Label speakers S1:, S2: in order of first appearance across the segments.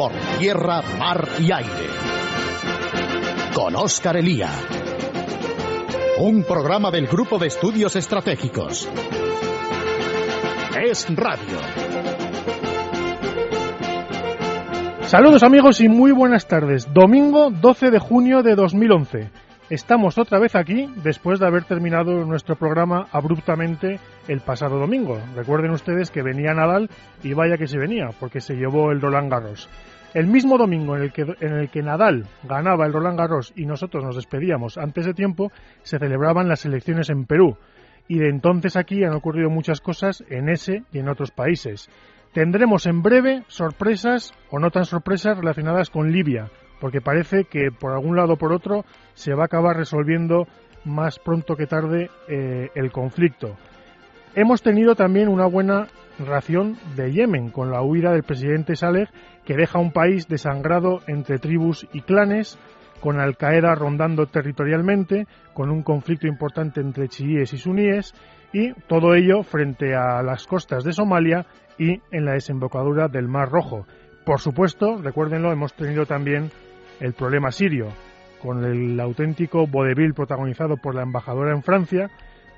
S1: por tierra, mar y aire. Con Óscar Elía. Un programa del Grupo de Estudios Estratégicos. Es Radio.
S2: Saludos amigos y muy buenas tardes. Domingo 12 de junio de 2011. Estamos otra vez aquí después de haber terminado nuestro programa abruptamente el pasado domingo. Recuerden ustedes que venía Nadal y vaya que se venía, porque se llevó el Roland Garros. El mismo domingo en el, que, en el que Nadal ganaba el Roland Garros y nosotros nos despedíamos antes de tiempo, se celebraban las elecciones en Perú. Y de entonces aquí han ocurrido muchas cosas en ese y en otros países. Tendremos en breve sorpresas o no tan sorpresas relacionadas con Libia porque parece que por algún lado o por otro se va a acabar resolviendo más pronto que tarde eh, el conflicto. Hemos tenido también una buena ración de Yemen con la huida del presidente Saleh que deja un país desangrado entre tribus y clanes, con Al Qaeda rondando territorialmente, con un conflicto importante entre chiíes y suníes y todo ello frente a las costas de Somalia y en la desembocadura del Mar Rojo. Por supuesto, recuérdenlo, hemos tenido también el problema sirio, con el auténtico vodevil protagonizado por la embajadora en Francia,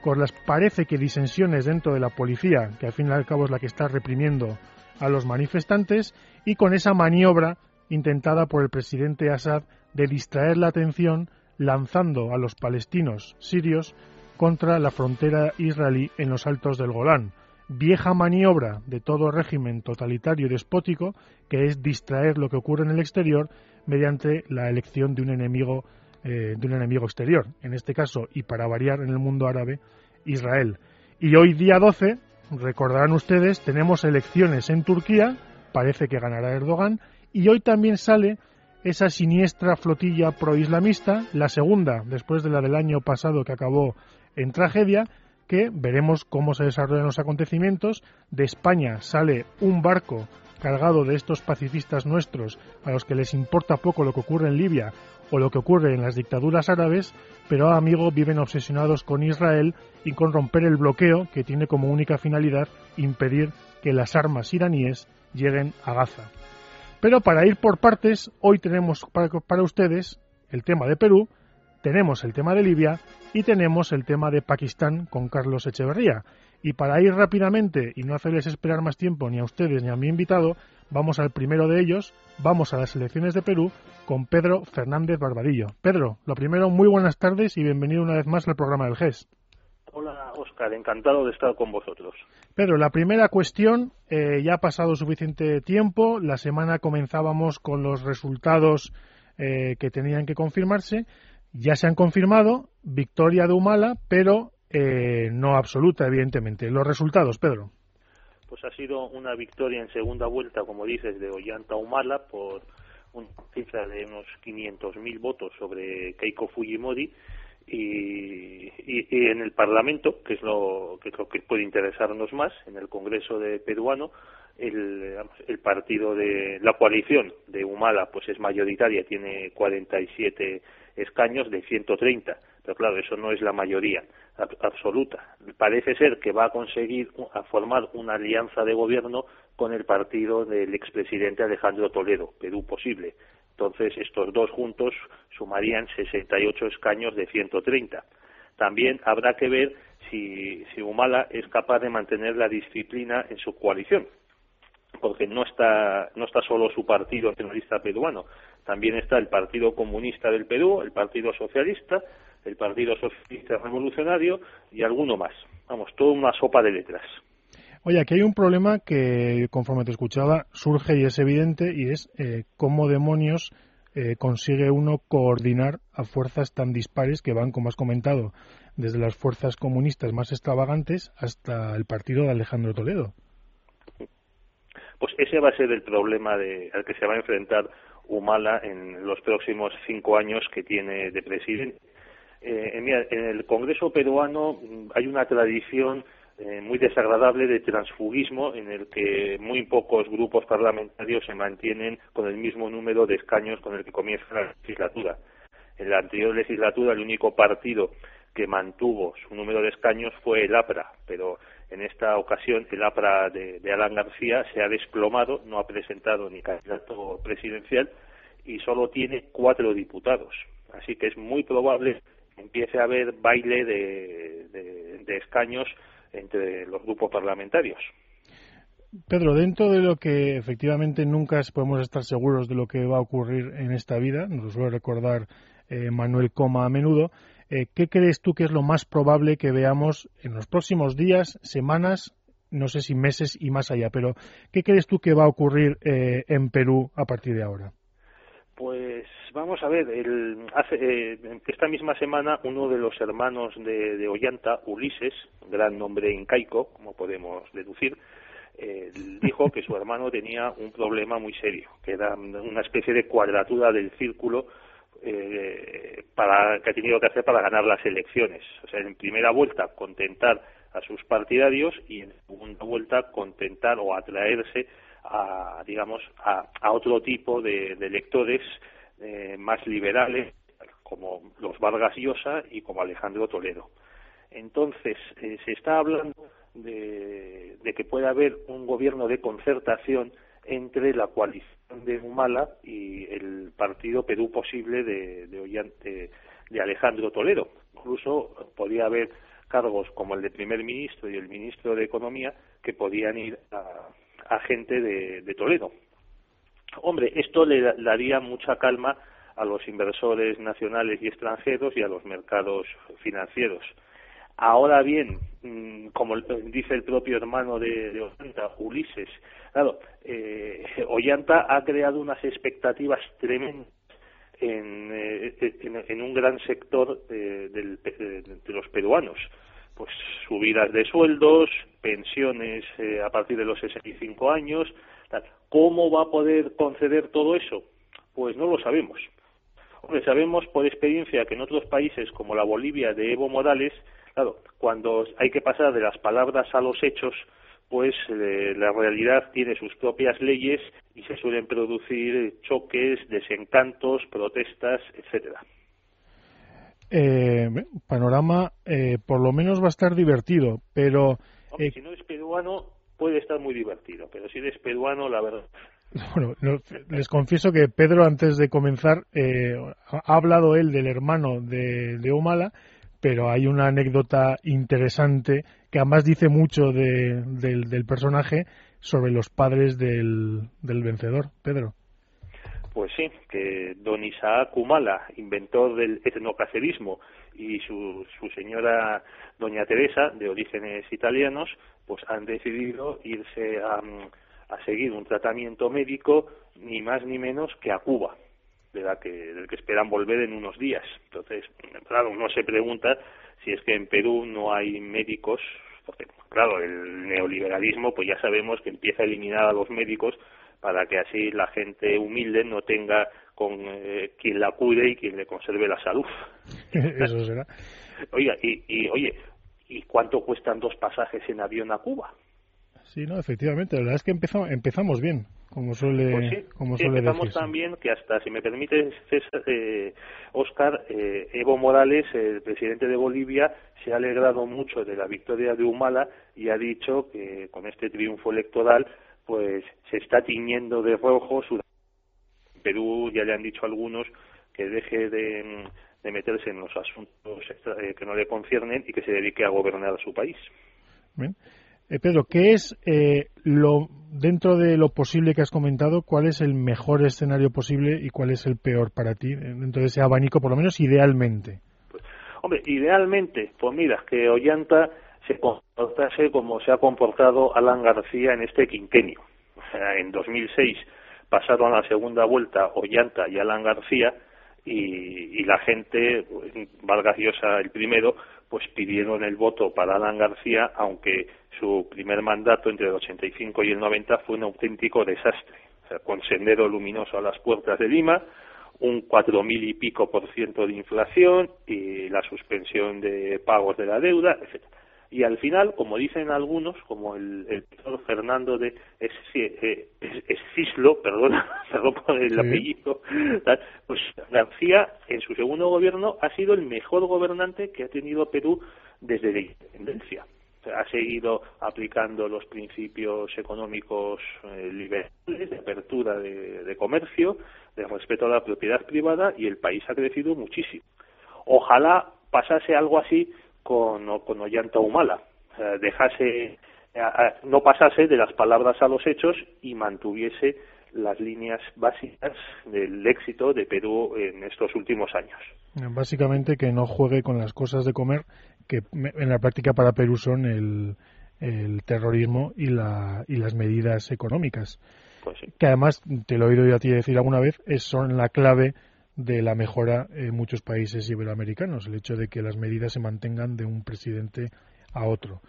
S2: con las parece que disensiones dentro de la policía, que al fin y al cabo es la que está reprimiendo a los manifestantes, y con esa maniobra intentada por el presidente Assad de distraer la atención lanzando a los palestinos sirios contra la frontera israelí en los altos del Golán. Vieja maniobra de todo régimen totalitario y despótico, que es distraer lo que ocurre en el exterior mediante la elección de un enemigo eh, de un enemigo exterior, en este caso y para variar en el mundo árabe, Israel. Y hoy día 12, recordarán ustedes, tenemos elecciones en Turquía, parece que ganará Erdogan, y hoy también sale esa siniestra flotilla proislamista, la segunda después de la del año pasado que acabó en tragedia, que veremos cómo se desarrollan los acontecimientos. De España sale un barco cargado de estos pacifistas nuestros a los que les importa poco lo que ocurre en Libia o lo que ocurre en las dictaduras árabes, pero amigo viven obsesionados con Israel y con romper el bloqueo que tiene como única finalidad impedir que las armas iraníes lleguen a Gaza. Pero para ir por partes, hoy tenemos para, ustedes el tema de Perú, tenemos el tema de Libia y tenemos el tema de Pakistán con Carlos Echeverría. Y para ir rápidamente y no hacerles esperar más tiempo ni a ustedes ni a mi invitado, vamos al primero de ellos, vamos a las elecciones de Perú con Pedro Fernández Barbadillo. Pedro, lo primero, muy buenas tardes y bienvenido una vez más al programa del GES.
S3: Hola, Oscar, encantado de estar con vosotros.
S2: Pedro, la primera cuestión, eh, ya ha pasado suficiente tiempo, la semana comenzábamos con los resultados eh, que tenían que confirmarse, ya se han confirmado, victoria de Humala, pero eh, no absoluta, evidentemente. Los resultados, Pedro.
S3: Pues ha sido una victoria en segunda vuelta, como dices, de Ollanta Humala por una cifra de unos 500.000 votos sobre Keiko Fujimori y, y, en el Parlamento, que es, lo, que que puede interesarnos más, en el Congreso de peruano, el, el partido de la coalición de Humala pues es mayoritaria, tiene 47 escaños de 130 pero claro, eso no es la mayoría absoluta. Parece ser que va a conseguir formar una alianza de gobierno con el partido del expresidente Alejandro Toledo, Perú posible. Entonces, estos dos juntos sumarían 68 escaños de 130. También habrá que ver si, si Humala es capaz de mantener la disciplina en su coalición, porque no está, no está solo su partido nacionalista peruano, también está el Partido Comunista del Perú, el Partido Socialista, el Partido Socialista Revolucionario y alguno más. Vamos, toda una sopa de letras.
S2: Oye, aquí hay un problema que, conforme te escuchaba, surge y es evidente, y es eh, cómo demonios eh, consigue uno coordinar a fuerzas tan dispares que van, como has comentado, desde las fuerzas comunistas más extravagantes hasta el partido de Alejandro Toledo.
S3: Pues ese va a ser el problema de, al que se va a enfrentar Humala en los próximos cinco años que tiene de presidente eh, en el Congreso peruano mm, hay una tradición eh, muy desagradable de transfugismo en el que muy pocos grupos parlamentarios se mantienen con el mismo número de escaños con el que comienza la legislatura. En la anterior legislatura el único partido que mantuvo su número de escaños fue el APRA, pero En esta ocasión, el APRA de, Alan García se ha desplomado, no ha presentado ni candidato presidencial y solo tiene cuatro diputados. Así que es muy probable que empiece a haber baile de, escaños entre los grupos parlamentarios.
S2: Pedro, dentro de lo que efectivamente nunca podemos estar seguros de lo que va a ocurrir en esta vida, nos suele recordar eh, Manuel Coma a menudo, eh, ¿qué crees tú que es lo más probable que veamos en los próximos días, semanas, no sé si meses y más allá, pero ¿qué crees tú que va a ocurrir eh, en Perú a partir de ahora?
S3: Pues vamos a ver, el, hace, eh, esta misma semana uno de los hermanos de, de, Ollanta, Ulises, gran nombre incaico, como podemos deducir, eh, dijo que su hermano tenía un problema muy serio, que era una especie de cuadratura del círculo eh, para, que ha tenido que hacer para ganar las elecciones. O sea, en primera vuelta contentar a sus partidarios y en segunda vuelta contentar o atraerse a, digamos, a, otro tipo de, electores eh, más liberales, como los Vargas Llosa y como Alejandro Toledo. Entonces, eh, se está hablando de, de, que puede haber un gobierno de concertación entre la coalición de Humala y el partido Perú Posible de, de, Alejandro Toledo. Incluso podría haber cargos como el de primer ministro y el ministro de Economía que podían ir a gente de, Toledo. Hombre, esto le daría mucha calma a los inversores nacionales y extranjeros y a los mercados financieros. Ahora bien, mm, como dice el propio hermano de, Ollanta, Ulises, claro, eh, Ollanta ha creado unas expectativas tremendas en, eh, en, un gran sector de, de los peruanos pues subidas de sueldos, pensiones eh, a partir de los 65 años. ¿Cómo va a poder conceder todo eso? Pues no lo sabemos. Hombre, sabemos por experiencia que en otros países como la Bolivia de Evo Morales, claro, cuando hay que pasar de las palabras a los hechos, pues eh, la realidad tiene sus propias leyes y se suelen producir choques, desencantos, protestas, etcétera.
S2: Eh, panorama eh, por lo menos va a estar divertido, pero...
S3: Eh, si no es peruano, puede estar muy divertido, pero si eres peruano, la verdad...
S2: Bueno, les confieso que Pedro, antes de comenzar, eh, ha hablado él del hermano de, de Humala, pero hay una anécdota interesante que además dice mucho de, del, del personaje sobre los padres del, del vencedor, Pedro.
S3: Pues sí, que don Isaac Humala, inventor del etnocacerismo, y su, su señora doña Teresa, de orígenes italianos, pues han decidido irse a, a seguir un tratamiento médico ni más ni menos que a Cuba, de la que, del que esperan volver en unos días. Entonces, claro, uno se pregunta si es que en Perú no hay médicos, porque, claro, el neoliberalismo, pues ya sabemos que empieza a eliminar a los médicos para que así la gente humilde no tenga con eh, quien la cuide y quien le conserve la salud.
S2: Eso será.
S3: Oiga, y, y oye, ¿y cuánto cuestan dos pasajes en avión a Cuba?
S2: Sí, no, efectivamente, la verdad es que empezamos, empezamos bien, como suele,
S3: pues
S2: como
S3: suele empezamos tan bien que hasta, si me permite, César, eh, Oscar, eh, Evo Morales, el presidente de Bolivia, se ha alegrado mucho de la victoria de Humala y ha dicho que con este triunfo electoral pues se está tiñendo de rojo. Perú ya le han dicho algunos que deje de, meterse en los asuntos eh, que no le conciernen y que se dedique a gobernar a su país.
S2: Bien. Eh, Pedro, ¿qué es eh, lo dentro de lo posible que has comentado? ¿Cuál es el mejor escenario posible y cuál es el peor para ti dentro de ese abanico, por lo menos idealmente?
S3: Pues, hombre, idealmente, pues mira, que Ollanta se comportase como se ha comportado Alan García en este quinquenio. en 2006 pasaron a la segunda vuelta Ollanta y Alan García y, la gente, Vargas Llosa el primero, pues pidieron el voto para Alan García, aunque su primer mandato entre el 85 y el 90 fue un auténtico desastre. O sea, con sendero luminoso a las puertas de Lima, un cuatro mil y pico por ciento de inflación y la suspensión de pagos de la deuda, etcétera y al final, como dicen algunos, como el, el Fernando de eh, Escislo, perdón, perdón por el apellido, pues García en su segundo gobierno ha sido el mejor gobernante que ha tenido Perú desde la independencia. ha seguido aplicando los principios económicos eh, liberales de apertura de, comercio, de respeto a la propiedad privada y el país ha crecido muchísimo. Ojalá pasase algo así con, con Ollanta Humala, dejase, no pasase de las palabras a los hechos y mantuviese las líneas básicas del éxito de Perú en estos últimos años.
S2: Básicamente que no juegue con las cosas de comer que en la práctica para Perú son el, terrorismo y, la, y las medidas económicas.
S3: Pues
S2: que además, te lo he oído yo a ti decir alguna vez, es, son la clave de la mejora en muchos países iberoamericanos, el hecho de que las medidas se mantengan de un presidente a otro.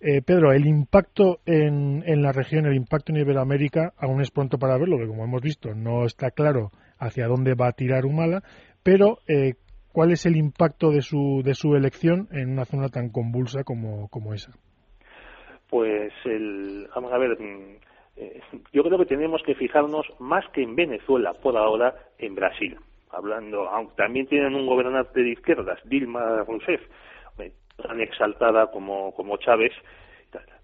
S2: Eh, Pedro, el impacto en, en, la región, el impacto en Iberoamérica, aún es pronto para verlo, porque como hemos visto, no está claro hacia dónde va a tirar Humala, pero eh, ¿cuál es el impacto de su, de su elección en una zona tan convulsa como, como esa?
S3: Pues, el, vamos a ver, eh, yo creo que tenemos que fijarnos más que en Venezuela, por ahora, en Brasil. Hablando, aunque también tienen un gobernante de izquierdas, Dilma Rousseff, tan exaltada como, como Chávez,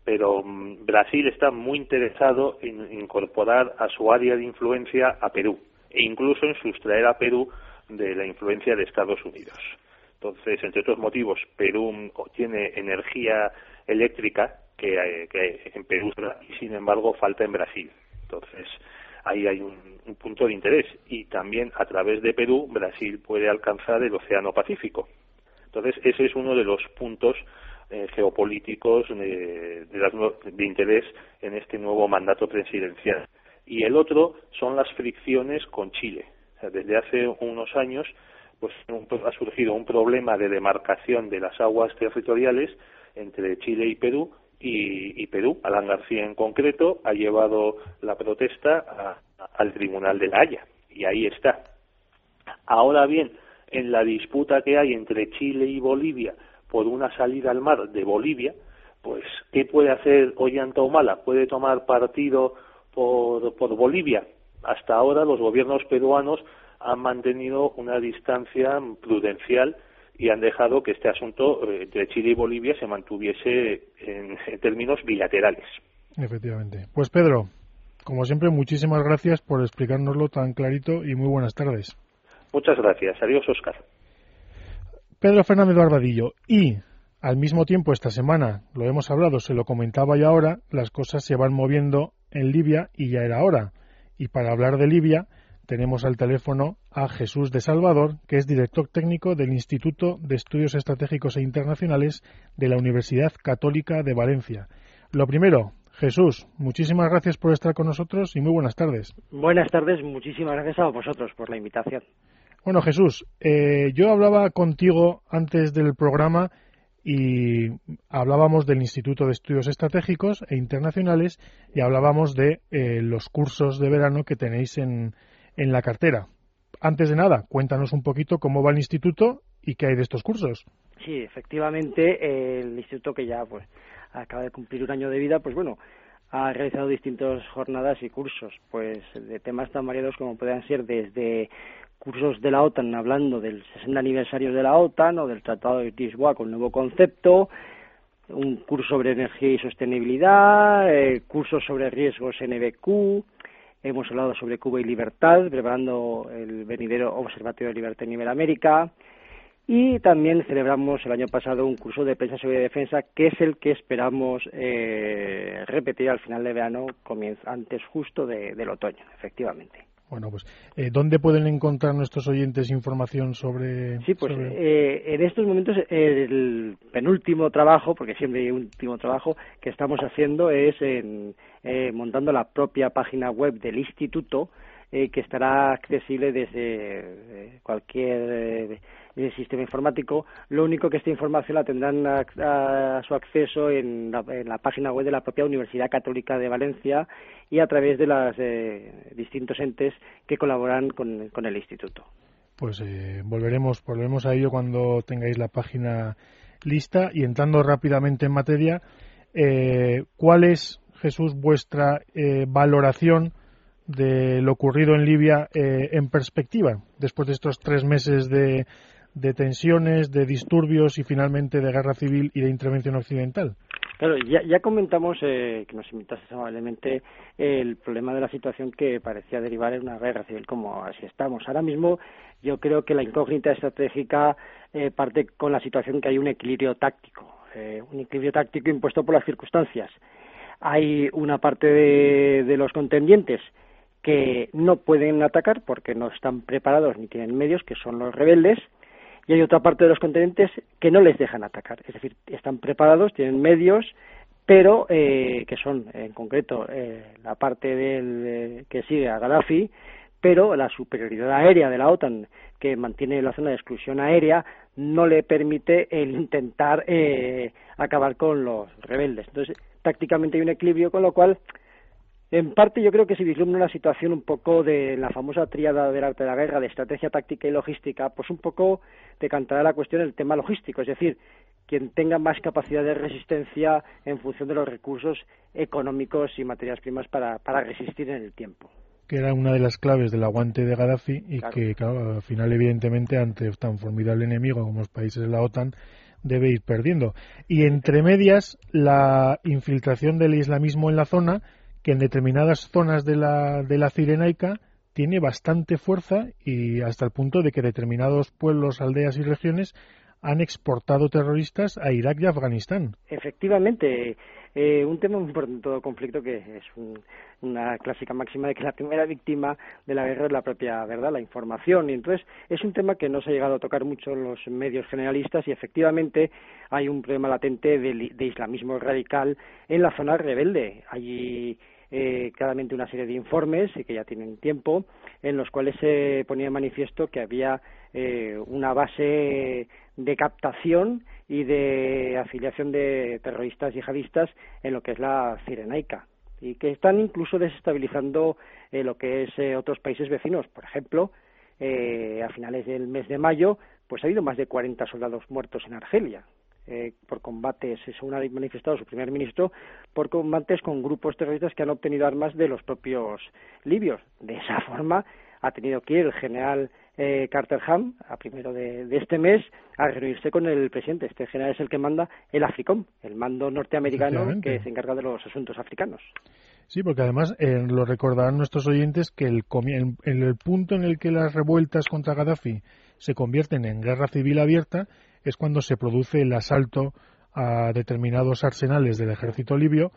S3: pero mm, Brasil está muy interesado en incorporar a su área de influencia a Perú e incluso en sustraer a Perú de la influencia de Estados Unidos. Entonces, entre otros motivos, Perú tiene energía eléctrica que, eh, que en Perú y sin embargo falta en Brasil. Entonces, ahí hay un, un, punto de interés y también a través de Perú Brasil puede alcanzar el Océano Pacífico entonces, ese es uno de los puntos eh, geopolíticos de, de, interés en este nuevo mandato presidencial. Y el otro son las fricciones con Chile. desde hace unos años pues ha surgido un problema de demarcación de las aguas territoriales entre Chile y Perú y, Perú, Alan García en concreto, ha llevado la protesta al Tribunal de la Haya y ahí está. Ahora bien, en la disputa que hay entre Chile y Bolivia por una salida al mar de Bolivia, pues ¿qué puede hacer Ollanta Humala? ¿Puede tomar partido por, por Bolivia? Hasta ahora los gobiernos peruanos han mantenido una distancia prudencial y han dejado que este asunto eh, entre Chile y Bolivia se mantuviese en, en términos bilaterales.
S2: Efectivamente. Pues Pedro, como siempre, muchísimas gracias por explicárnoslo tan clarito y muy buenas tardes.
S3: Muchas gracias. Adiós, Oscar.
S2: Pedro Fernández Barbadillo. Y al mismo tiempo, esta semana, lo hemos hablado, se lo comentaba yo ahora, las cosas se van moviendo en Libia y ya era hora. Y para hablar de Libia, tenemos al teléfono a Jesús de Salvador, que es director técnico del Instituto de Estudios Estratégicos e Internacionales de la Universidad Católica de Valencia. Lo primero, Jesús, muchísimas gracias por estar con nosotros y muy buenas tardes.
S4: Buenas tardes, muchísimas gracias a vosotros por la invitación.
S2: Bueno, Jesús, eh, yo hablaba contigo antes del programa y hablábamos del Instituto de Estudios Estratégicos e Internacionales y hablábamos de eh, los cursos de verano que tenéis en, en la cartera. Antes de nada, cuéntanos un poquito cómo va el instituto y qué hay de estos cursos.
S4: Sí, efectivamente, el instituto que ya pues acaba de cumplir un año de vida, pues bueno, ha realizado distintas jornadas y cursos, pues de temas tan variados como puedan ser desde cursos de la OTAN hablando del 60 aniversario de la OTAN o del Tratado de Lisboa con nuevo concepto, un curso sobre energía y sostenibilidad, eh, cursos sobre riesgos NBQ, hemos hablado sobre Cuba y libertad, preparando el venidero Observatorio de Libertad en Iberoamérica, y también celebramos el año pasado un curso de prensa, seguridad y defensa, que es el que esperamos eh, repetir al final de verano, antes justo del otoño, efectivamente.
S2: Bueno, pues, eh, ¿dónde pueden encontrar nuestros oyentes información sobre...?
S4: Sí, pues eh, en estos momentos el penúltimo trabajo, porque siempre hay un último trabajo que estamos haciendo es en, eh, montando la propia página web del instituto, que estará accesible desde cualquier el sistema informático. Lo único que esta información la tendrán a, su acceso en la, página web de la propia Universidad Católica de Valencia y a través de los eh, distintos entes que colaboran con, el instituto.
S2: Pues eh, volveremos, volveremos a ello cuando tengáis la página lista y entrando rápidamente en materia, eh, ¿cuál es, Jesús, vuestra valoración de lo ocurrido en Libia en perspectiva, después de estos tres meses de, de tensiones, de disturbios y finalmente de guerra civil y de intervención occidental?
S4: Claro, ya, ya comentamos eh, que nos invitaste amablemente el problema de la situación que parecía derivar en una guerra civil como así estamos. Ahora mismo yo creo que la incógnita estratégica eh, parte con la situación que hay un equilibrio táctico, eh, un equilibrio táctico impuesto por las circunstancias. Hay una parte de, de los contendientes que no pueden atacar porque no están preparados ni tienen medios, que son los rebeldes, y hay otra parte de los contendientes que no les dejan atacar, es decir, están preparados, tienen medios, pero eh, que son en concreto eh, la parte del, eh, que sigue a Gaddafi, pero la superioridad aérea de la OTAN que mantiene la zona de exclusión aérea no le permite el intentar eh, acabar con los rebeldes. Entonces, tácticamente hay un equilibrio, con lo cual en parte yo creo que se vislumbra una situación un poco de la famosa tríada del arte de la guerra, de estrategia, táctica y logística, pues un poco decantará la cuestión el tema logístico, es decir, quien tenga más capacidad de resistencia en función de los recursos económicos y materias primas para, para resistir en el tiempo
S2: que era una de las claves del aguante de Gaddafi y que, claro, al final, evidentemente, ante tan formidable enemigo como los países de la OTAN, debe ir perdiendo. Y entre medias, la infiltración del islamismo en la zona que en determinadas zonas de la, de la Cirenaica tiene bastante fuerza y hasta el punto de que determinados pueblos, aldeas y regiones han exportado terroristas a Irak y Afganistán.
S4: Efectivamente, eh, un tema muy importante en todo conflicto que es una clásica máxima de que la primera víctima de la guerra es la propia verdad, la información. Y entonces es un tema que no se ha llegado a tocar mucho en los medios generalistas y efectivamente hay un problema latente de, de islamismo radical en la zona rebelde. Allí eh, claramente una serie de informes y que ya tienen tiempo en los cuales se ponía en manifiesto que había eh, una base de captación y de afiliación de terroristas yihadistas en lo que es la Cirenaica y que están incluso desestabilizando eh, lo que es eh, otros países vecinos. Por ejemplo, a finales del mes de mayo, pues ha habido más de 40 soldados muertos en Argelia. Eh, por combates, según ha manifestado su primer ministro, por combates con grupos terroristas que han obtenido armas de los propios libios. De esa forma ha tenido que ir el general eh, Carter Ham, a primero de, este mes, a reunirse con el presidente. Este general es el que manda el AFRICOM, el mando norteamericano que se encarga de los asuntos africanos.
S2: Sí, porque además eh, lo recordarán nuestros oyentes que el, en el punto en el que las revueltas contra Gaddafi se convierten en guerra civil abierta es cuando se produce el asalto a determinados arsenales del ejército libio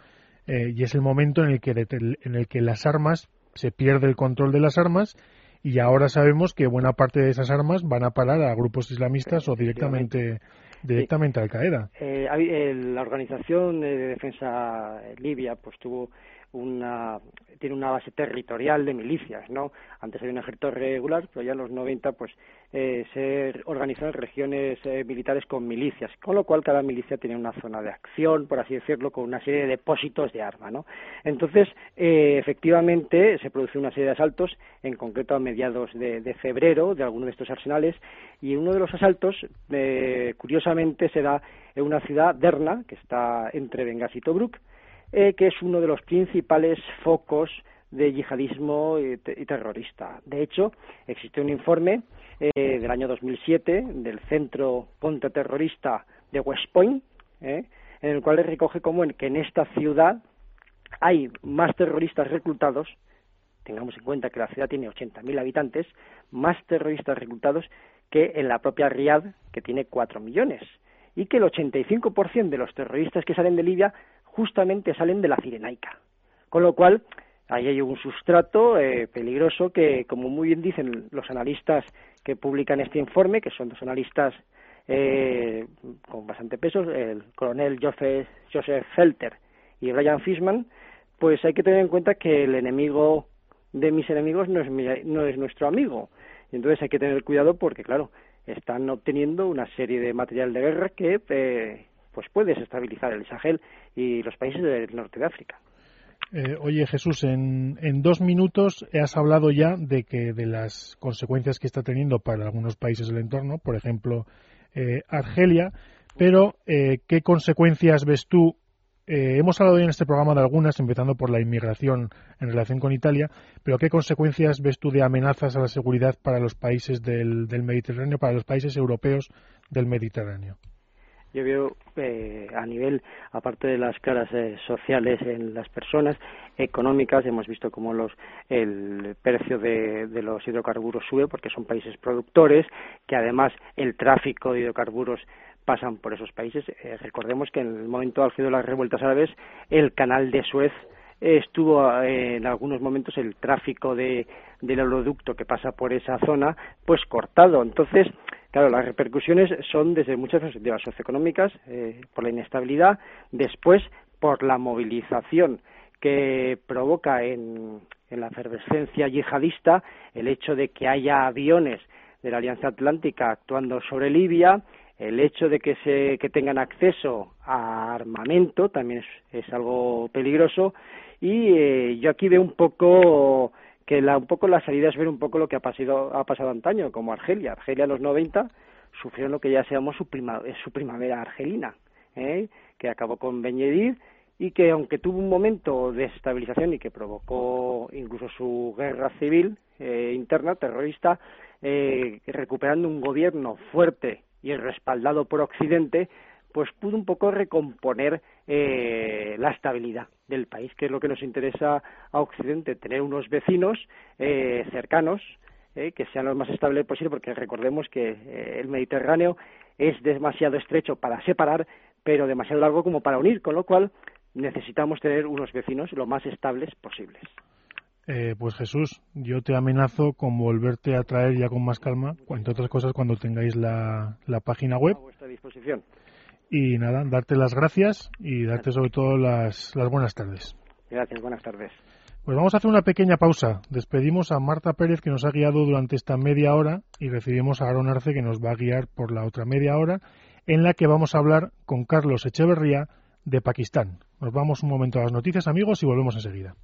S2: eh, y es el momento en el que en el que las armas se pierde el control de las armas y ahora sabemos que buena parte de esas armas van a parar a grupos islamistas o directamente directamente a Al Qaeda.
S4: Eh, la organización de defensa libia pues tuvo una tiene una base territorial de milicias, ¿no? Antes había un ejército regular, pero ya en los 90 pues eh, se organizó en regiones eh, militares con milicias, con lo cual cada milicia tiene una zona de acción, por así decirlo, con una serie de depósitos de arma, ¿no? Entonces, eh, efectivamente, se produce una serie de asaltos, en concreto a mediados de, febrero, de alguno de estos arsenales, y uno de los asaltos, eh, curiosamente, se da en una ciudad, Derna, que está entre Benghazi y Tobruk, eh, que es uno de los principales focos de yihadismo y, terrorista. De hecho, existe un informe eh, del año 2007 del Centro Contraterrorista de West Point, eh, en el cual recoge como en, que en esta ciudad hay más terroristas reclutados, tengamos en cuenta que la ciudad tiene 80.000 habitantes, más terroristas reclutados que en la propia Riad, que tiene 4 millones, y que el 85% de los terroristas que salen de Libia justamente salen de la Cirenaica. Con lo cual, ahí hay un sustrato eh, peligroso que, como muy bien dicen los analistas que publican este informe, que son dos analistas eh, con bastante peso, el coronel Joseph, Joseph Felter y Brian Fishman, pues hay que tener en cuenta que el enemigo de mis enemigos no es, no es nuestro amigo. Entonces hay que tener cuidado porque, claro, están obteniendo una serie de material de guerra que eh, pues puede desestabilizar el Sahel y los países del norte de África.
S2: Eh, oye Jesús, en, dos minutos has hablado ya de que de las consecuencias que está teniendo para algunos países del entorno, por ejemplo eh, Argelia, pero eh, ¿qué consecuencias ves tú? hemos hablado ya en este programa de algunas, empezando por la inmigración en relación con Italia, pero ¿qué consecuencias ves tú de amenazas a la seguridad para los países del Mediterráneo, para los países europeos del Mediterráneo?
S4: Yo veo eh, a nivel, aparte de las caras eh, sociales en las personas, económicas, hemos visto cómo los, el precio de, de, los hidrocarburos sube porque son países productores, que además el tráfico de hidrocarburos pasan por esos países. Eh, recordemos que en el momento álgido de las revueltas árabes, el canal de Suez estuvo eh, en algunos momentos el tráfico de, del oleoducto que pasa por esa zona pues cortado. Entonces, claro, las repercusiones son desde muchas perspectivas socioeconómicas, eh, por la inestabilidad, después por la movilización que provoca en, en la efervescencia yihadista el hecho de que haya aviones de la Alianza Atlántica actuando sobre Libia, el hecho de que, se, que tengan acceso a armamento también es, es algo peligroso. Y eh, yo aquí veo un poco que la, un poco la salida es ver un poco lo que ha pasado, ha pasado antaño, como Argelia. Argelia en los 90 sufrió lo que ya llamó su, prima, su primavera argelina, ¿eh? que acabó con Ben y que aunque tuvo un momento de estabilización y que provocó incluso su guerra civil eh, interna terrorista, eh, recuperando un gobierno fuerte y respaldado por Occidente, pues pudo un poco recomponer eh, la estabilidad del país, que es lo que nos interesa a Occidente, tener unos vecinos eh, cercanos eh, que sean lo más estables posible, porque recordemos que eh, el Mediterráneo es demasiado estrecho para separar, pero demasiado largo como para unir, con lo cual necesitamos tener unos vecinos lo más estables posibles.
S2: Eh, pues Jesús, yo te amenazo con volverte a traer ya con más calma, entre otras cosas cuando tengáis la, la página web.
S4: A vuestra disposición.
S2: Y nada, darte las gracias y darte sobre todo las, las buenas tardes.
S4: Gracias, buenas tardes.
S2: Pues vamos a hacer una pequeña pausa. Despedimos a Marta Pérez que nos ha guiado durante esta media hora y recibimos a Aaron Arce que nos va a guiar por la otra media hora en la que vamos a hablar con Carlos Echeverría de Pakistán. Nos vamos un momento a las noticias amigos y volvemos enseguida.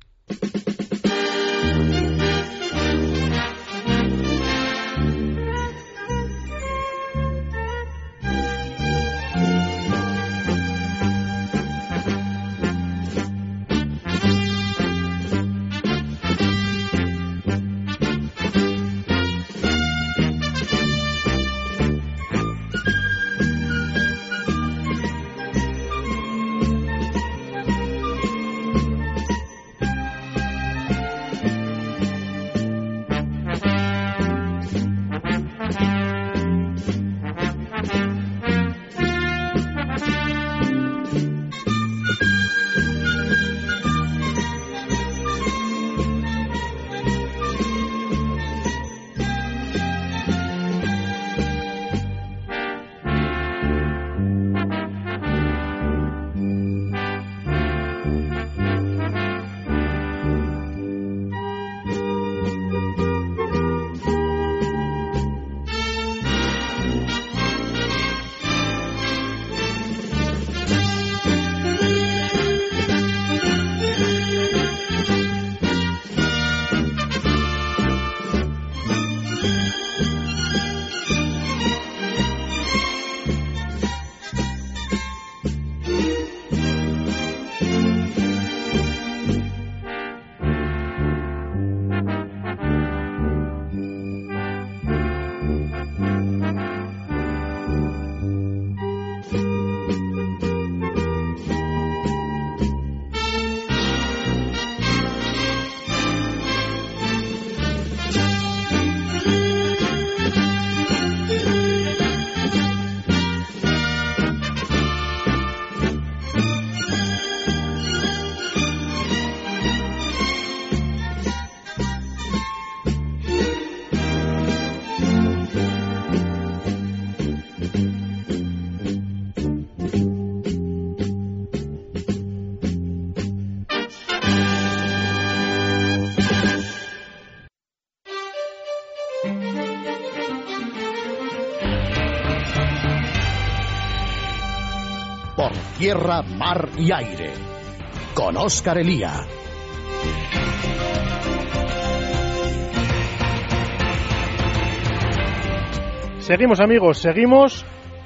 S1: Tierra, mar y aire. Con Óscar Elía.
S2: Seguimos amigos, seguimos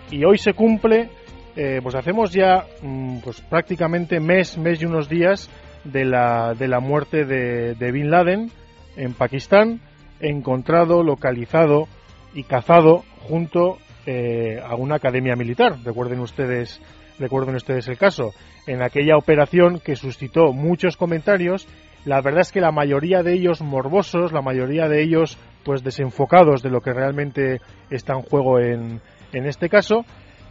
S2: y hoy se cumple, eh, pues hacemos ya mm, pues prácticamente mes, mes y unos días de la, de la muerte de, de Bin Laden en Pakistán, encontrado, localizado y cazado junto eh, a una academia militar. Recuerden ustedes, recuerden ustedes el caso. En aquella operación que suscitó muchos comentarios, la verdad es que la mayoría de ellos morbosos, la mayoría de ellos pues desenfocados de lo que realmente está en juego en, en este caso,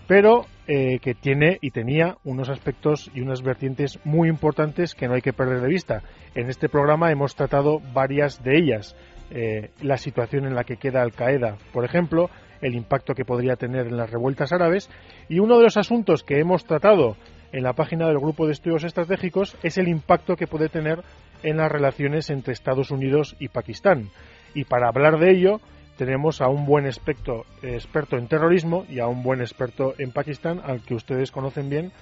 S2: pero eh, que tiene y tenía unos aspectos y unas vertientes muy importantes que no hay que perder de vista. En este programa hemos tratado varias de ellas. Eh, la situación en la que queda Al Qaeda, por ejemplo, el impacto que podría tener en las revueltas árabes y uno de los asuntos que hemos tratado en la página del Grupo de Estudios Estratégicos es el impacto que puede tener en las relaciones entre Estados Unidos y Pakistán. Y para hablar de ello, tenemos a un buen experto, experto en terrorismo y a un buen experto en Pakistán, al que ustedes conocen bien,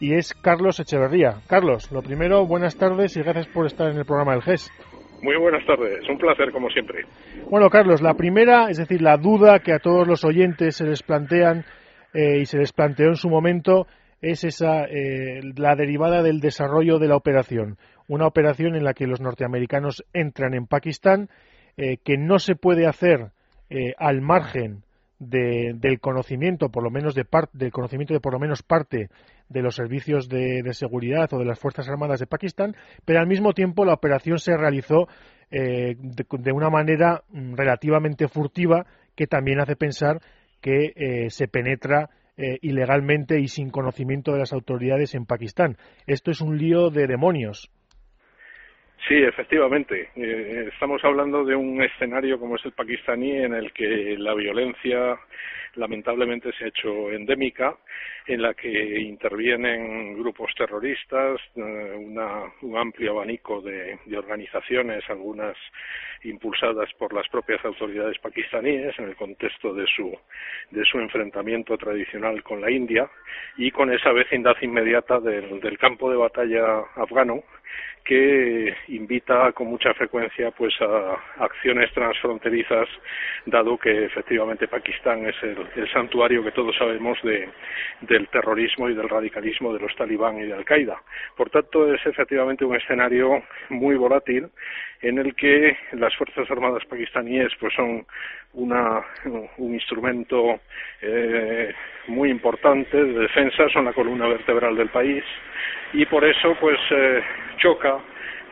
S2: y es Carlos Echeverría. Carlos, lo primero, buenas tardes y gracias por estar en el programa del GES.
S5: Muy buenas tardes, un placer como siempre.
S2: Bueno, Carlos, la primera, es decir, la duda que a todos los oyentes se les plantean eh, y se les planteó en su momento es esa eh, la derivada del desarrollo de la operación, una operación en la que los norteamericanos entran en Pakistán eh, que no se puede hacer eh, al margen del conocimiento, por lo menos de parte, del conocimiento de por lo menos parte de los servicios de, seguridad o de las Fuerzas Armadas de Pakistán, pero al mismo tiempo la operación se realizó eh, de, una manera mm, relativamente furtiva que también hace pensar que se penetra ilegalmente y sin conocimiento de las autoridades en Pakistán. Esto es un lío de demonios.
S5: Sí, efectivamente. Eh, estamos hablando de un escenario como es el pakistaní en el que la violencia lamentablemente se ha hecho endémica, en la que intervienen grupos terroristas, eh, un amplio abanico de, organizaciones, algunas impulsadas por las propias autoridades pakistaníes en el contexto de su, de su enfrentamiento tradicional con la India y con esa vecindad inmediata del campo de batalla afgano que invita con mucha frecuencia pues a acciones transfronterizas dado que efectivamente Pakistán es el, santuario que todos sabemos de, del terrorismo y del radicalismo de los talibán y de Al Qaeda. Por tanto es efectivamente un escenario muy volátil en el que las fuerzas armadas pakistaníes pues son una, un instrumento eh, muy importante de defensa, son la columna vertebral del país y por eso pues eh, choca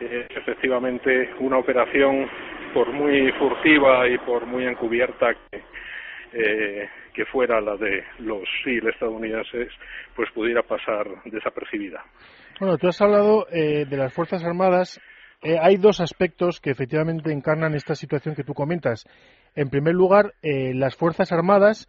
S5: eh, efectivamente una operación por muy furtiva y por muy encubierta que, eh, que fuera la de los SEAL estadounidenses, pues pudiera pasar desapercibida.
S2: Bueno, tú has hablado de las Fuerzas Armadas. hay dos aspectos que efectivamente encarnan esta situación que tú comentas. En primer lugar, las Fuerzas Armadas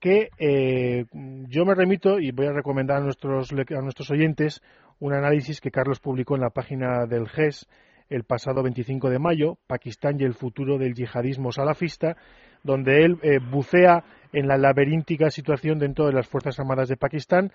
S2: que eh, yo me remito y voy a recomendar a nuestros, a nuestros oyentes un análisis que Carlos publicó en la página del GES el pasado 25 de mayo, Pakistán y el futuro del yihadismo salafista, donde él eh, bucea en la laberíntica situación dentro de las Fuerzas Armadas de Pakistán,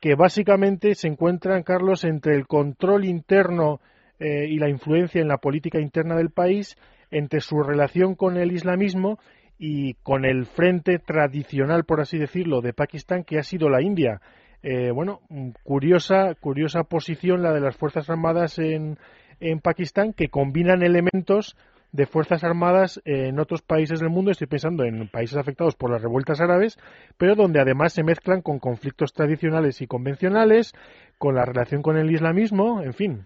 S2: que básicamente se encuentran, Carlos, entre el control interno eh, y la influencia en la política interna del país, entre su relación con el islamismo y con el frente tradicional, por así decirlo, de Pakistán, que ha sido la India. Eh, bueno, curiosa, curiosa posición la de las Fuerzas Armadas en, en Pakistán, que combinan elementos de Fuerzas Armadas en otros países del mundo, estoy pensando en países afectados por las revueltas árabes, pero donde además se mezclan con conflictos tradicionales y convencionales, con la relación con el islamismo, en fin.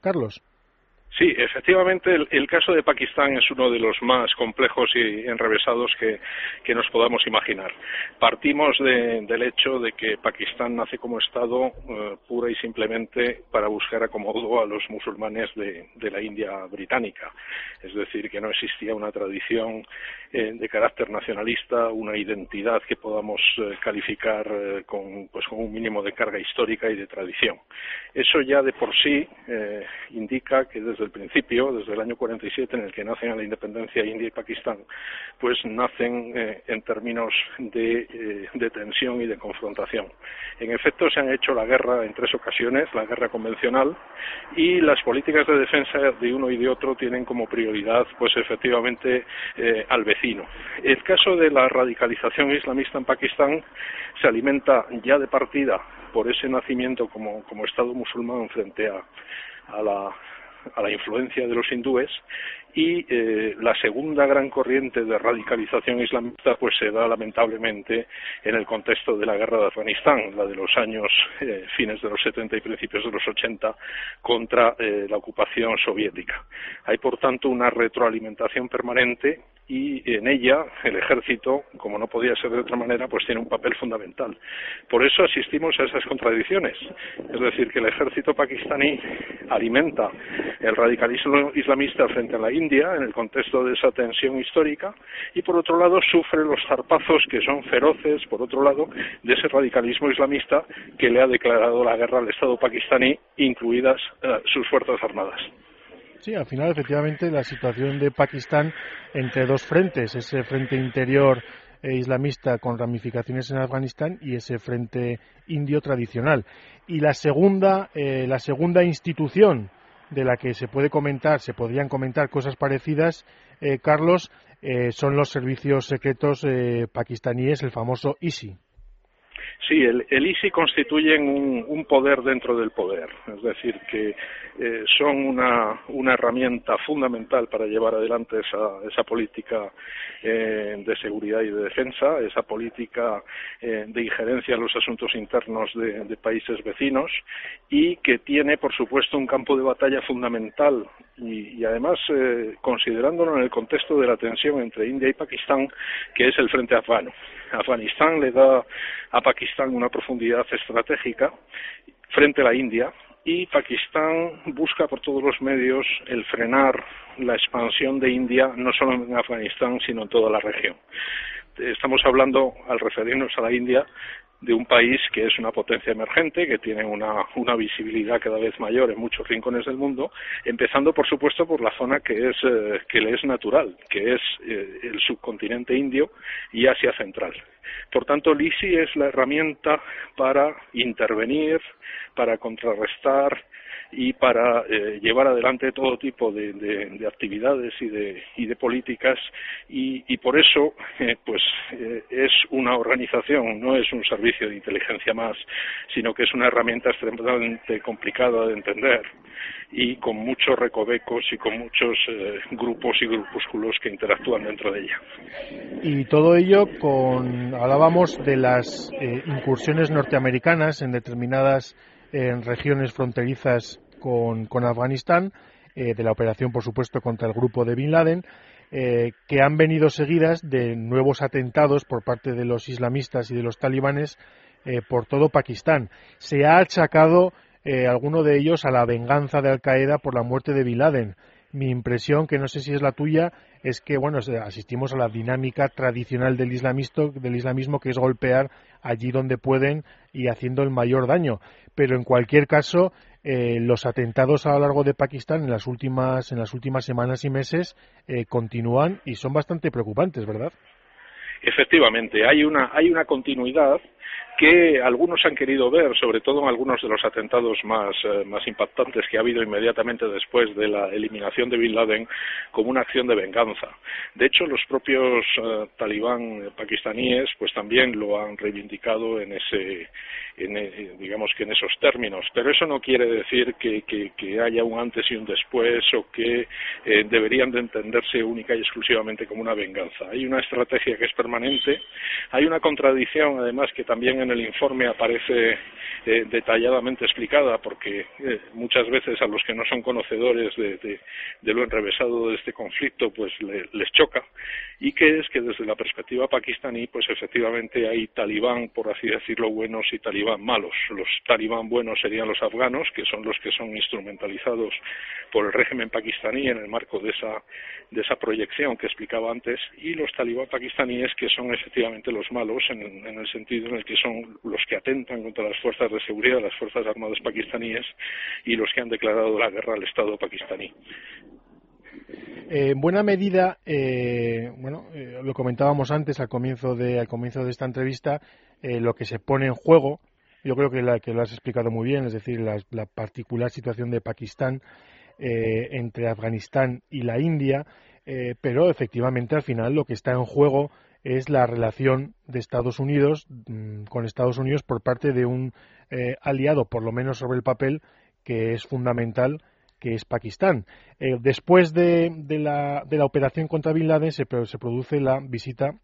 S2: Carlos.
S5: Sí, efectivamente, el, caso de Pakistán es uno de los más complejos y enrevesados que, nos podamos imaginar. Partimos del hecho de que Pakistán nace como Estado eh, pura y simplemente para buscar acomodo a los musulmanes de, la India británica. Es decir, que no existía una tradición eh, de carácter nacionalista, una identidad que podamos eh, calificar con, pues, con un mínimo de carga histórica y de tradición. Eso ya de por sí indica que desde el principio, desde el año 47 en el que nacen la independencia India y Pakistán, pues nacen eh, en términos de, eh, de, tensión y de confrontación. En efecto, se han hecho la guerra en tres ocasiones, la guerra convencional, y las políticas de defensa de uno y de otro tienen como prioridad, pues efectivamente, eh, al vecino. El caso de la radicalización islamista en Pakistán se alimenta ya de partida por ese nacimiento como, como Estado musulmán frente a, a la a la influencia de los hindúes y eh, la segunda gran corriente de radicalización islamista pues se da lamentablemente en el contexto de la guerra de Afganistán, la de los años eh, fines de los 70 y principios de los 80 contra eh, la ocupación soviética. Hay por tanto una retroalimentación permanente y en ella el ejército, como no podía ser de otra manera, pues tiene un papel fundamental. Por eso asistimos a esas contradicciones. Es decir, que el ejército pakistaní alimenta el radicalismo islamista frente a la India en el contexto de esa tensión histórica y por otro lado sufre los zarpazos que son feroces, por otro lado, de ese radicalismo islamista que le ha declarado la guerra al Estado pakistaní, incluidas eh, sus fuerzas armadas.
S2: Sí, al final, efectivamente, la situación de Pakistán entre dos frentes, ese frente interior e islamista con ramificaciones en Afganistán y ese frente indio tradicional. Y la segunda, eh, la segunda institución de la que se puede comentar, se podrían comentar cosas parecidas, eh, Carlos, eh, son los servicios secretos pakistaníes, el famoso ISI.
S5: Sí, el, el ISI constituyen un, poder dentro del poder, es decir, que eh, son una, una, herramienta fundamental para llevar adelante esa, esa política eh, de seguridad y de defensa, esa política eh, de injerencia en los asuntos internos de, países vecinos y que tiene, por supuesto, un campo de batalla fundamental y, y además, considerándolo en el contexto de la tensión entre India y Pakistán, que es el frente afgano. Afganistán le da a Pakistán una profundidad estratégica frente a la India y Pakistán busca por todos los medios el frenar la expansión de India no solo en Afganistán sino en toda la región. Estamos hablando, al referirnos a la India, de un país que es una potencia emergente, que tiene una, una, visibilidad cada vez mayor en muchos rincones del mundo, empezando por supuesto por la zona que es eh, que le es natural, que es eh, el subcontinente indio y Asia Central. Por tanto, el es la herramienta para intervenir, para contrarrestar y para eh, llevar adelante todo tipo de, de, actividades y de, y de políticas. Y, y por eso eh, pues eh, es una organización no es un servicio de inteligencia más sino que es una herramienta extremadamente complicada de entender y con muchos recovecos y con muchos grupos y grupúsculos que interactúan dentro de ella.
S2: Y todo ello con hablábamos de las incursiones norteamericanas en determinadas en regiones fronterizas con, con Afganistán, eh, de la operación, por supuesto, contra el grupo de Bin Laden, eh, que han venido seguidas de nuevos atentados por parte de los islamistas y de los talibanes eh, por todo Pakistán. Se ha achacado alguno de ellos a la venganza de Al Qaeda por la muerte de Bin Laden. Mi impresión, que no sé si es la tuya, es que bueno asistimos a la dinámica tradicional del del islamismo que es golpear allí donde pueden y haciendo el mayor daño. Pero en cualquier caso eh, los atentados a lo largo de Pakistán en las últimas en las últimas semanas y meses eh, continúan y son bastante preocupantes verdad
S5: efectivamente hay una hay una continuidad que algunos han querido ver, sobre todo en algunos de los atentados más, eh, más impactantes que ha habido inmediatamente después de la eliminación de Bin Laden, como una acción de venganza. De hecho, los propios uh, talibán pakistaníes pues también lo han reivindicado en ese, eh, digamos que en esos términos. Pero eso no quiere decir que, que, que haya un antes y un después o que eh, deberían de entenderse única y exclusivamente como una venganza. Hay una estrategia que es permanente, hay una contradicción además que también en el informe aparece eh, detalladamente explicada porque eh, muchas veces a los que no son conocedores de, de, lo enrevesado de este conflicto pues le, les choca. Y que es que desde la perspectiva pakistaní pues efectivamente hay talibán por así decirlo buenos y talibán malos. Los talibán buenos serían los afganos que son los que son instrumentalizados por el régimen pakistaní en el marco de esa de esa proyección que explicaba antes y los talibán pakistaníes que son efectivamente los malos en el sentido en el que son los que atentan contra las fuerzas de seguridad, las fuerzas armadas pakistaníes y los que han declarado la guerra al Estado pakistaní.
S2: En buena medida, eh, bueno, eh, lo comentábamos antes al comienzo de, al comienzo de esta entrevista, eh, lo que se pone en juego, yo creo que, la, que lo has explicado muy bien, es decir, la, la particular situación de Pakistán eh, entre Afganistán y la India, pero efectivamente al final lo que está en juego es la relación de Estados Unidos mm, con Estados Unidos por parte de un eh, aliado, por lo menos sobre el papel, que es fundamental, que es Pakistán. Eh, después de, la, de, la, operación contra Bin Laden se, produce la visita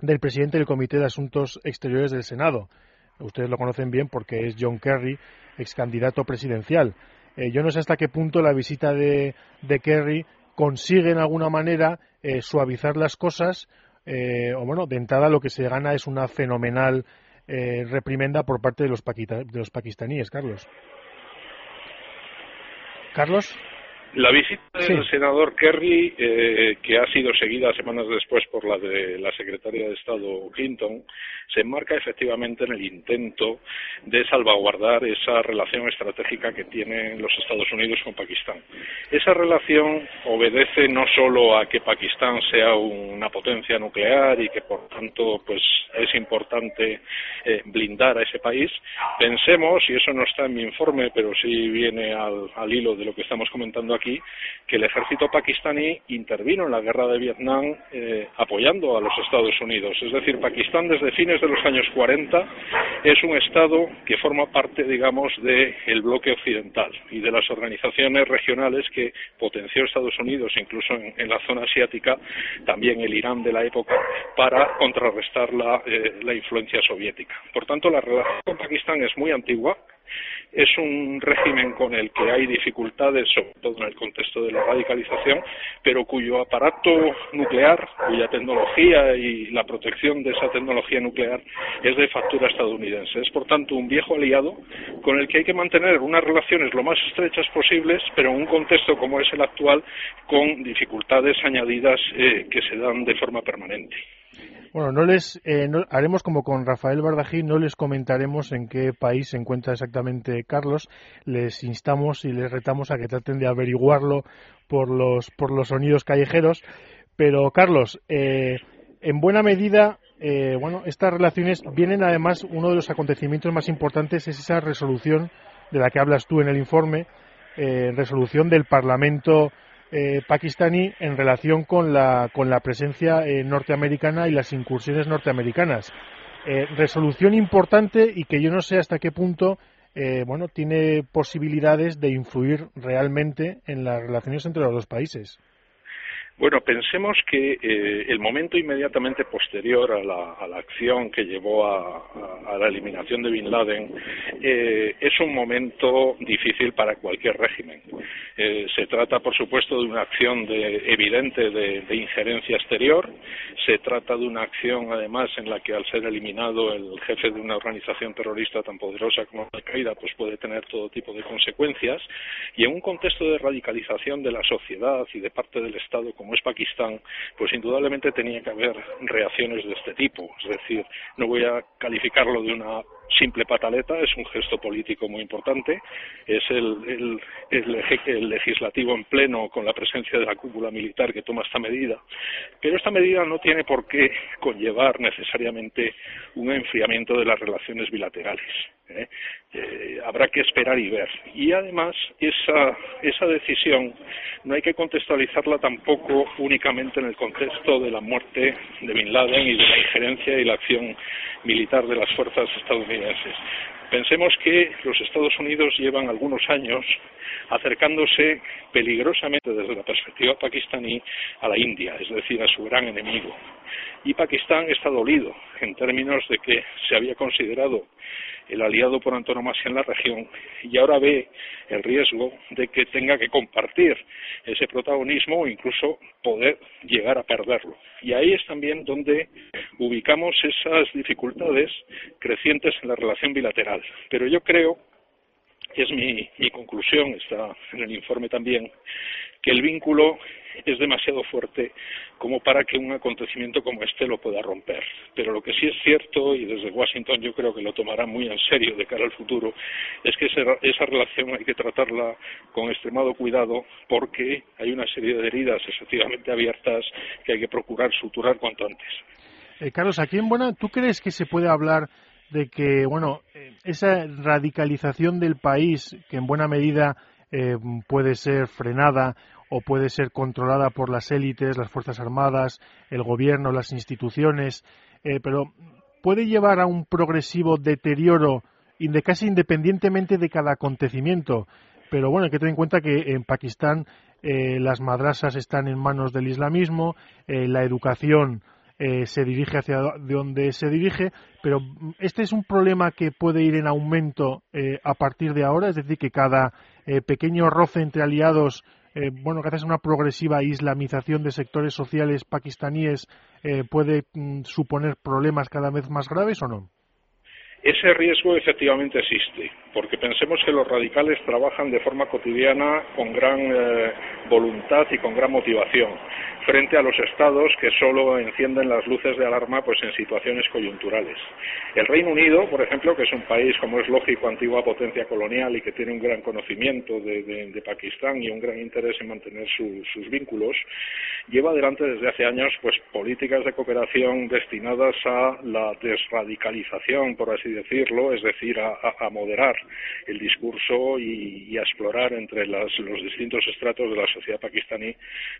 S2: del presidente del Comité de Asuntos Exteriores del Senado. Ustedes lo conocen bien porque es John Kerry, ex candidato presidencial. Eh, yo no sé hasta qué punto la visita de, Kerry consigue en alguna manera suavizar las cosas eh, o bueno, de entrada lo que se gana es una fenomenal reprimenda por parte de los, de los pakistaníes, Carlos. Carlos.
S5: La visita del senador Kerry, eh, que ha sido seguida semanas después por la de la secretaria de Estado Clinton, se enmarca efectivamente en el intento de salvaguardar esa relación estratégica que tienen los Estados Unidos con Pakistán. Esa relación obedece no solo a que Pakistán sea una potencia nuclear y que por tanto pues es importante eh, blindar a ese país. Pensemos, y eso no está en mi informe, pero sí viene al, al hilo de lo que estamos comentando aquí, que el ejército pakistaní intervino en la guerra de Vietnam eh, apoyando a los Estados Unidos. Es decir, Pakistán desde fines de los años 40 es un Estado que forma parte, digamos, del bloque occidental y de las organizaciones regionales que potenció Estados Unidos, incluso en, la zona asiática, también el Irán de la época, para contrarrestar la, eh, la influencia soviética. Por tanto, la relación con Pakistán es muy antigua es un régimen con el que hay dificultades, sobre todo en el contexto de la radicalización, pero cuyo aparato nuclear, cuya tecnología y la protección de esa tecnología nuclear es de factura estadounidense. Es, por tanto, un viejo aliado con el que hay que mantener unas relaciones lo más estrechas posibles, pero en un contexto como es el actual, con dificultades añadidas eh, que se dan de forma permanente.
S2: Bueno, no les eh, haremos como con Rafael Bardají, no les comentaremos en qué país se encuentra exactamente Carlos. Les instamos y les retamos a que traten de averiguarlo por los por los sonidos callejeros. Pero Carlos, eh, en buena medida, eh, bueno, estas relaciones vienen además uno de los acontecimientos más importantes es esa resolución de la que hablas tú en el informe, resolución del Parlamento eh, pakistaní en relación con la, con la presencia eh, norteamericana y las incursiones norteamericanas. Eh, resolución importante y que yo no sé hasta qué punto bueno, tiene posibilidades de influir realmente en las relaciones entre los dos países.
S5: Bueno, pensemos que eh, el momento inmediatamente posterior a la, acción que llevó a, la eliminación de Bin Laden eh, es un momento difícil para cualquier régimen. Eh, se trata, por supuesto, de una acción evidente de, injerencia exterior. Se trata de una acción, además, en la que al ser eliminado el jefe de una organización terrorista tan poderosa como Al-Qaeda, pues puede tener todo tipo de consecuencias. Y en un contexto de radicalización de la sociedad y de parte del Estado, como es Pakistán, pues indudablemente tenía que haber reacciones de este tipo. Es decir, no voy a calificarlo de una simple pataleta, es un gesto político muy importante, es el, el, legislativo en pleno con la presencia de la cúpula militar que toma esta medida, pero esta medida no tiene por qué conllevar necesariamente un enfriamiento de las relaciones bilaterales. ¿eh? Eh, habrá que esperar y ver. Y además, esa, esa decisión no hay que contextualizarla tampoco únicamente en el contexto de la muerte de Bin Laden y de la injerencia y la acción militar de las fuerzas estadounidenses. the answers. Pensemos que los Estados Unidos llevan algunos años acercándose peligrosamente desde la perspectiva pakistaní a la India, es decir, a su gran enemigo. Y Pakistán está dolido en términos de que se había considerado el aliado por antonomasia en la región y ahora ve el riesgo de que tenga que compartir ese protagonismo o incluso poder llegar a perderlo. Y ahí es también donde ubicamos esas dificultades crecientes en la relación bilateral. Pero yo creo es mi, conclusión, está en el informe también, que el vínculo es demasiado fuerte como para que un acontecimiento como este lo pueda romper. Pero lo que sí es cierto, y desde Washington yo creo que lo tomará muy en serio de cara al futuro, es que esa relación hay que tratarla con extremado cuidado porque hay una serie de heridas efectivamente abiertas que hay que procurar suturar cuanto antes.
S2: Eh, Carlos, aquí en Buena, ¿tú crees que se puede hablar de que, bueno, esa radicalización del país, que en buena medida eh, puede ser frenada o puede ser controlada por las élites, las Fuerzas Armadas, el gobierno, las instituciones, eh, pero puede llevar a un progresivo deterioro casi independientemente de cada acontecimiento. pero bueno, hay que tener en cuenta que en Pakistán eh, las madrasas están en manos del islamismo, eh, la educación eh, se dirige hacia donde se dirige, pero este es un problema que puede ir en aumento a partir de ahora, es decir, que cada pequeño roce entre aliados, bueno, gracias a una progresiva islamización de sectores sociales pakistaníes, puede mm, suponer problemas cada vez más graves o no?
S5: Ese riesgo efectivamente existe, porque pensemos que los radicales trabajan de forma cotidiana con gran eh, voluntad y con gran motivación frente a los estados que solo encienden las luces de alarma pues en situaciones coyunturales. El Reino Unido, por ejemplo, que es un país, como es lógico, antigua potencia colonial y que tiene un gran conocimiento de, Pakistán y un gran interés en mantener sus vínculos, lleva adelante desde hace años pues políticas de cooperación destinadas a la desradicalización, por así decirlo, es decir, a, moderar el discurso y, a explorar entre los distintos estratos de la sociedad pakistaní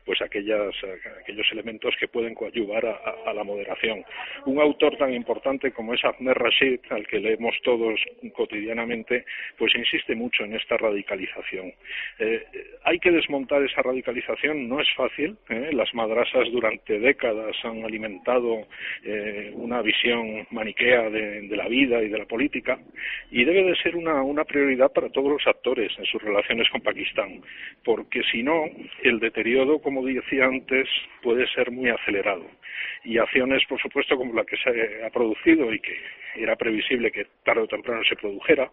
S5: pues aquellas aquellos elementos que pueden coadyuvar a, la moderación. Un autor tan importante como es Ahmed Rashid, al que leemos todos cotidianamente, pues insiste mucho en esta radicalización. Eh, hay que desmontar esa radicalización, no es fácil. ¿eh? Las madrasas durante décadas han alimentado eh, una visión maniquea de, la vida y de la política y debe de ser una, una prioridad para todos los actores en sus relaciones con Pakistán, porque si no, el deterioro, como decía antes, puede ser muy acelerado. Y acciones, por supuesto, como la que se ha producido y que era previsible que tarde o temprano se produjera,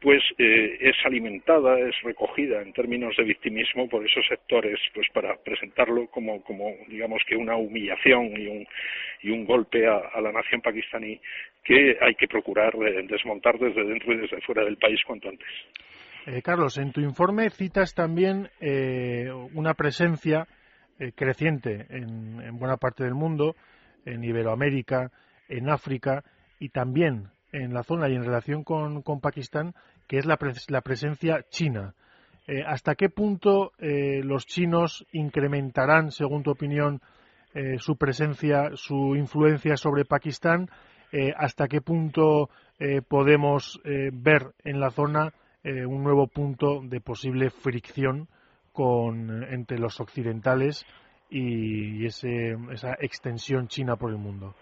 S5: pues eh, es alimentada, es recogida en términos de victimismo por esos sectores, pues para presentarlo como, como digamos que una humillación y un, y un golpe a, la nación pakistaní que hay que procurar eh, desmontar desde dentro y desde fuera del país cuanto antes.
S2: Eh, Carlos, en tu informe citas también una presencia eh, creciente en, buena parte del mundo, en Iberoamérica, en África y también en la zona y en relación con, Pakistán, que es la, presencia china. Eh, ¿Hasta qué punto eh, los chinos incrementarán, según tu opinión, su presencia, su influencia sobre Pakistán? ¿Hasta qué punto podemos ver en la zona un nuevo punto de posible fricción con, entre los occidentales y, esa extensión china por el mundo.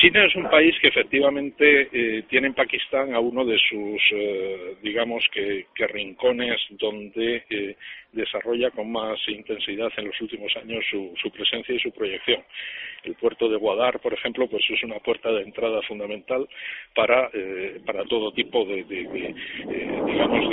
S5: China es un país que efectivamente eh, tiene en Pakistán a uno de sus, eh, digamos que, rincones donde eh, desarrolla con más intensidad en los últimos años su, presencia y su proyección. El puerto de Guadar, por ejemplo, pues es una puerta de entrada fundamental para, para todo tipo de, digamos,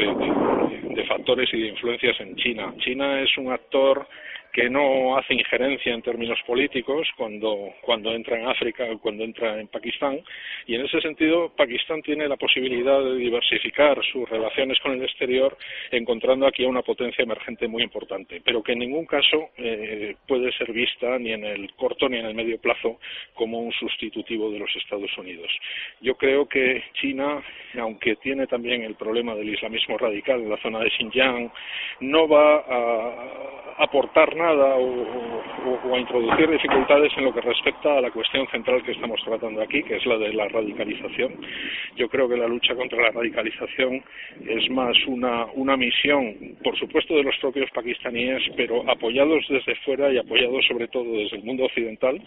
S5: de factores y de influencias en China. China es un actor que no hace injerencia en términos políticos cuando, cuando entra en África o cuando entra en Pakistán. Y en ese sentido, Pakistán tiene la posibilidad de diversificar sus relaciones con el exterior, encontrando aquí a una potencia emergente muy importante, pero que en ningún caso eh, puede ser vista ni en el corto ni en el medio plazo como un sustitutivo de los Estados Unidos. Yo creo que China, aunque tiene también el problema del islamismo radical en la zona de Xinjiang, no va a aportar nada o, a introducir dificultades en lo que respecta a la cuestión central que estamos tratando aquí, que es la de la radicalización. Yo creo que la lucha contra la radicalización es más una, una misión, por supuesto, de los propios pakistaníes, pero apoyados desde fuera y apoyados sobre todo desde el mundo occidental,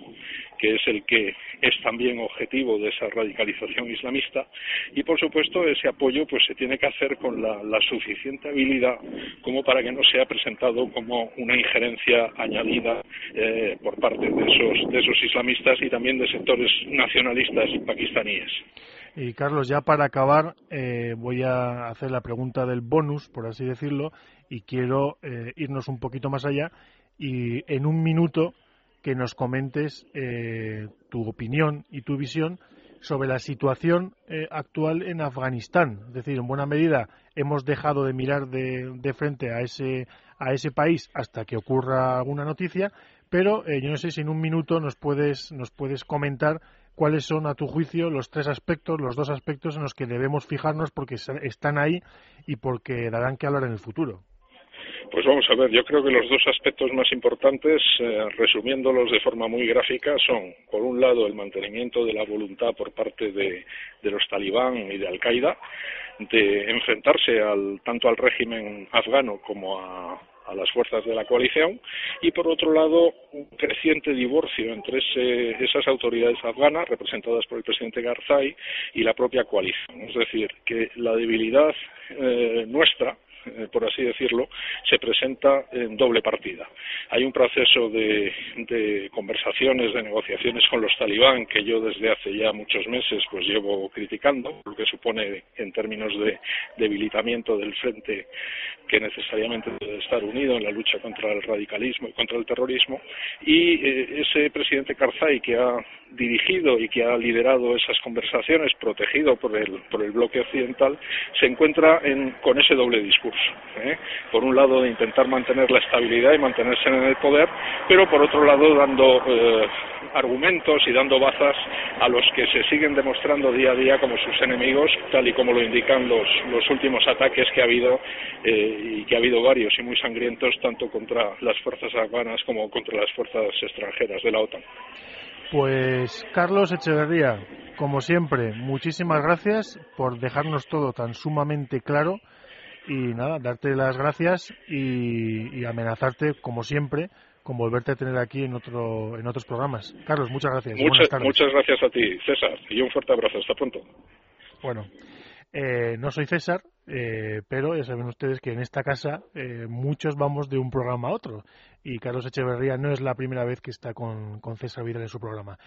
S5: que es el que es también objetivo de esa radicalización islamista, y por supuesto ese apoyo pues se tiene que hacer con la, suficiente habilidad como para que no sea presentado como una injerencia añadida eh, por parte de esos, de esos islamistas y también de sectores nacionalistas pakistaníes.
S2: Y Carlos, ya para acabar, eh, voy a hacer la pregunta del bonus, por así decirlo, y quiero eh, irnos un poquito más allá y en un minuto que nos comentes tu opinión y tu visión sobre la situación actual en Afganistán. Es decir, en buena medida hemos dejado de mirar de, de frente a ese a ese país hasta que ocurra alguna noticia, pero eh, yo no sé si en un minuto nos puedes, nos puedes comentar cuáles son, a tu juicio, los tres aspectos, los dos aspectos en los que debemos fijarnos porque están ahí y porque darán que hablar en el futuro.
S5: Pues vamos a ver, yo creo que los dos aspectos más importantes, eh, resumiéndolos de forma muy gráfica, son, por un lado, el mantenimiento de la voluntad por parte de, los talibán y de Al-Qaeda de enfrentarse al, tanto al régimen afgano como a, las fuerzas de la coalición y por otro lado un creciente divorcio entre esas autoridades afganas representadas por el presidente Garzai y la propia coalición. Es decir, que la debilidad eh, nuestra por así decirlo, se presenta en doble partida. Hay un proceso de, conversaciones, de negociaciones con los talibán que yo desde hace ya muchos meses pues llevo criticando, lo que supone en términos de debilitamiento del frente que necesariamente debe estar unido en la lucha contra el radicalismo y contra el terrorismo, y eh, ese presidente Karzai que ha dirigido y que ha liderado esas conversaciones, protegido por el, por el bloque occidental, se encuentra con ese doble discurso. ¿Eh? Por un lado, de intentar mantener la estabilidad y mantenerse en el poder, pero por otro lado, dando eh, argumentos y dando bazas a los que se siguen demostrando día a día como sus enemigos, tal y como lo indican los, los últimos ataques que ha habido eh, y que ha habido varios y muy sangrientos tanto contra las fuerzas afganas como contra las fuerzas extranjeras de la OTAN.
S2: Pues Carlos Echeverría, como siempre, muchísimas gracias por dejarnos todo tan sumamente claro y nada, darte las gracias y, amenazarte, como siempre, con volverte a tener aquí en otro en otros programas. Carlos, muchas gracias.
S5: Muchas, muchas gracias a ti, César, y un fuerte abrazo. Hasta pronto.
S2: Bueno, eh, no soy César, eh, pero ya saben ustedes que en esta casa eh, muchos vamos de un programa a otro y Carlos Echeverría no es la primera vez que está con, con César Vidal en su programa.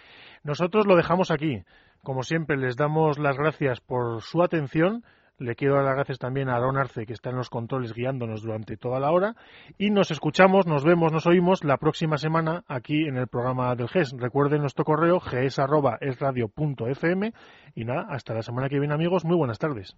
S2: Nosotros lo dejamos aquí. Como siempre, les damos las gracias por su atención. Le quiero dar las gracias también a Aaron Arce, que está en los controles guiándonos durante toda la hora. Y nos escuchamos, nos vemos, nos oímos la próxima semana aquí en el programa del GES. Recuerden nuestro correo gs.esradio.fm. Y nada, hasta la semana que viene, amigos. Muy buenas tardes.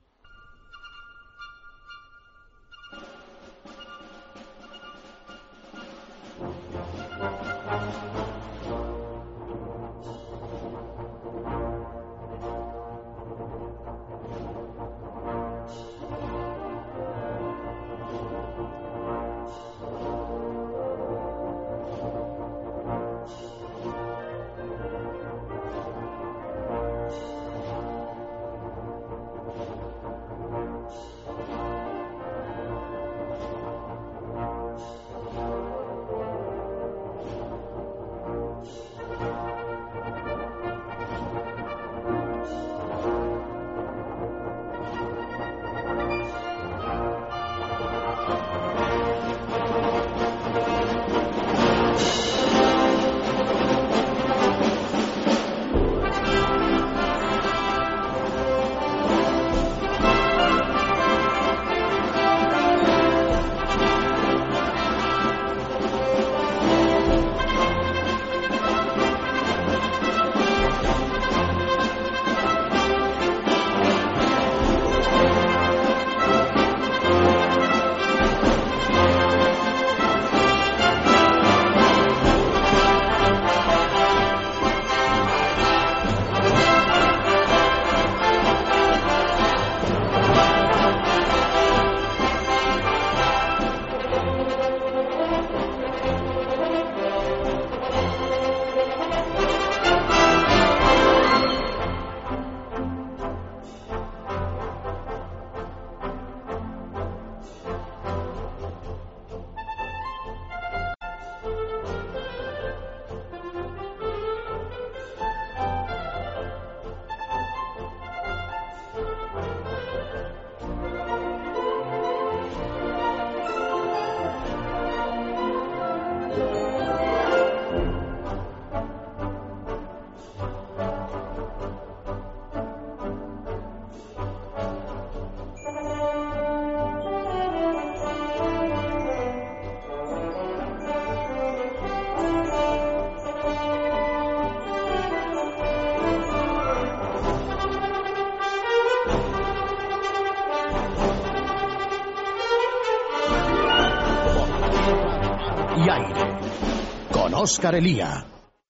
S1: Oscar Elía.